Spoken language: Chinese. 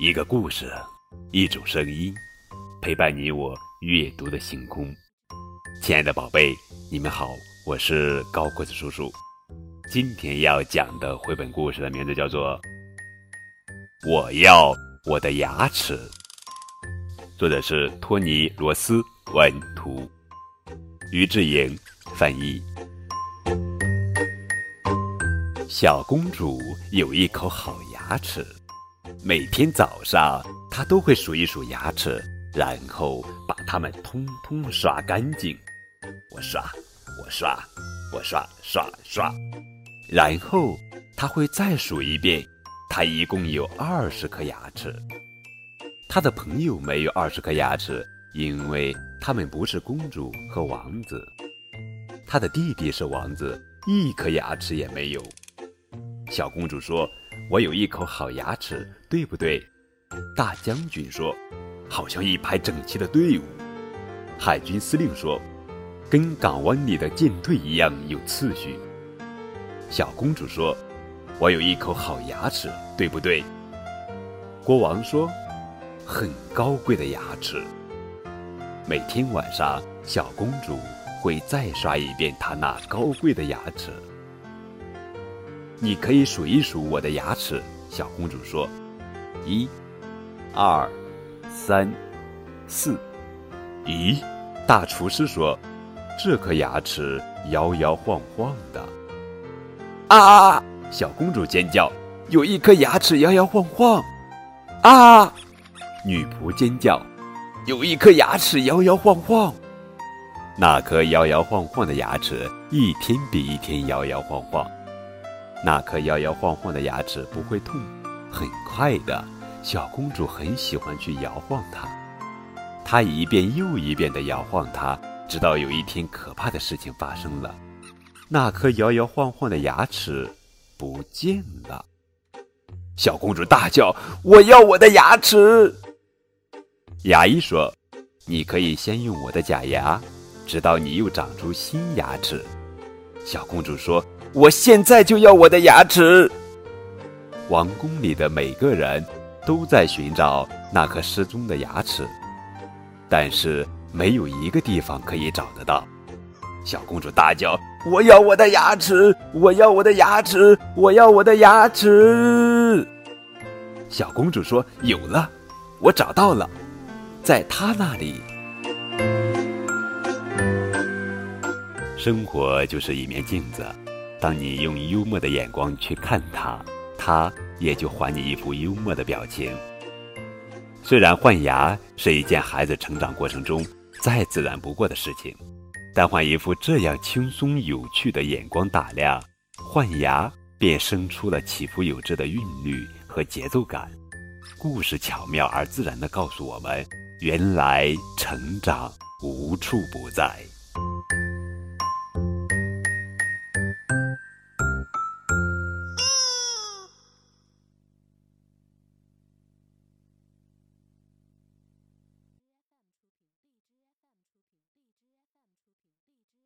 一个故事，一种声音，陪伴你我阅读的星空。亲爱的宝贝，你们好，我是高个子叔叔。今天要讲的绘本故事的名字叫做《我要我的牙齿》，作者是托尼·罗斯，文图，于志莹翻译。小公主有一口好牙齿。每天早上，他都会数一数牙齿，然后把它们通通刷干净。我刷，我刷，我刷刷刷。然后他会再数一遍，他一共有二十颗牙齿。他的朋友没有二十颗牙齿，因为他们不是公主和王子。他的弟弟是王子，一颗牙齿也没有。小公主说。我有一口好牙齿，对不对？大将军说：“好像一排整齐的队伍。”海军司令说：“跟港湾里的舰队一样有次序。”小公主说：“我有一口好牙齿，对不对？”国王说：“很高贵的牙齿。”每天晚上，小公主会再刷一遍她那高贵的牙齿。你可以数一数我的牙齿，小公主说：“一、二、三、四。”咦，大厨师说：“这颗牙齿摇摇晃晃的。”啊！小公主尖叫：“有一颗牙齿摇摇晃晃！”啊！女仆尖叫：“有一颗牙齿摇摇晃晃！”那颗摇摇晃晃的牙齿一天比一天摇摇晃晃。那颗摇摇晃晃的牙齿不会痛，很快的，小公主很喜欢去摇晃它。她一遍又一遍地摇晃它，直到有一天可怕的事情发生了，那颗摇摇晃晃的牙齿不见了。小公主大叫：“我要我的牙齿！”牙医说：“你可以先用我的假牙，直到你又长出新牙齿。”小公主说。我现在就要我的牙齿。王宫里的每个人都在寻找那颗失踪的牙齿，但是没有一个地方可以找得到。小公主大叫：“我要我的牙齿！我要我的牙齿！我要我的牙齿！”小公主说：“有了，我找到了，在她那里。”生活就是一面镜子。当你用幽默的眼光去看他，他也就还你一副幽默的表情。虽然换牙是一件孩子成长过程中再自然不过的事情，但换一副这样轻松有趣的眼光打量，换牙便生出了起伏有致的韵律和节奏感。故事巧妙而自然地告诉我们：原来成长无处不在。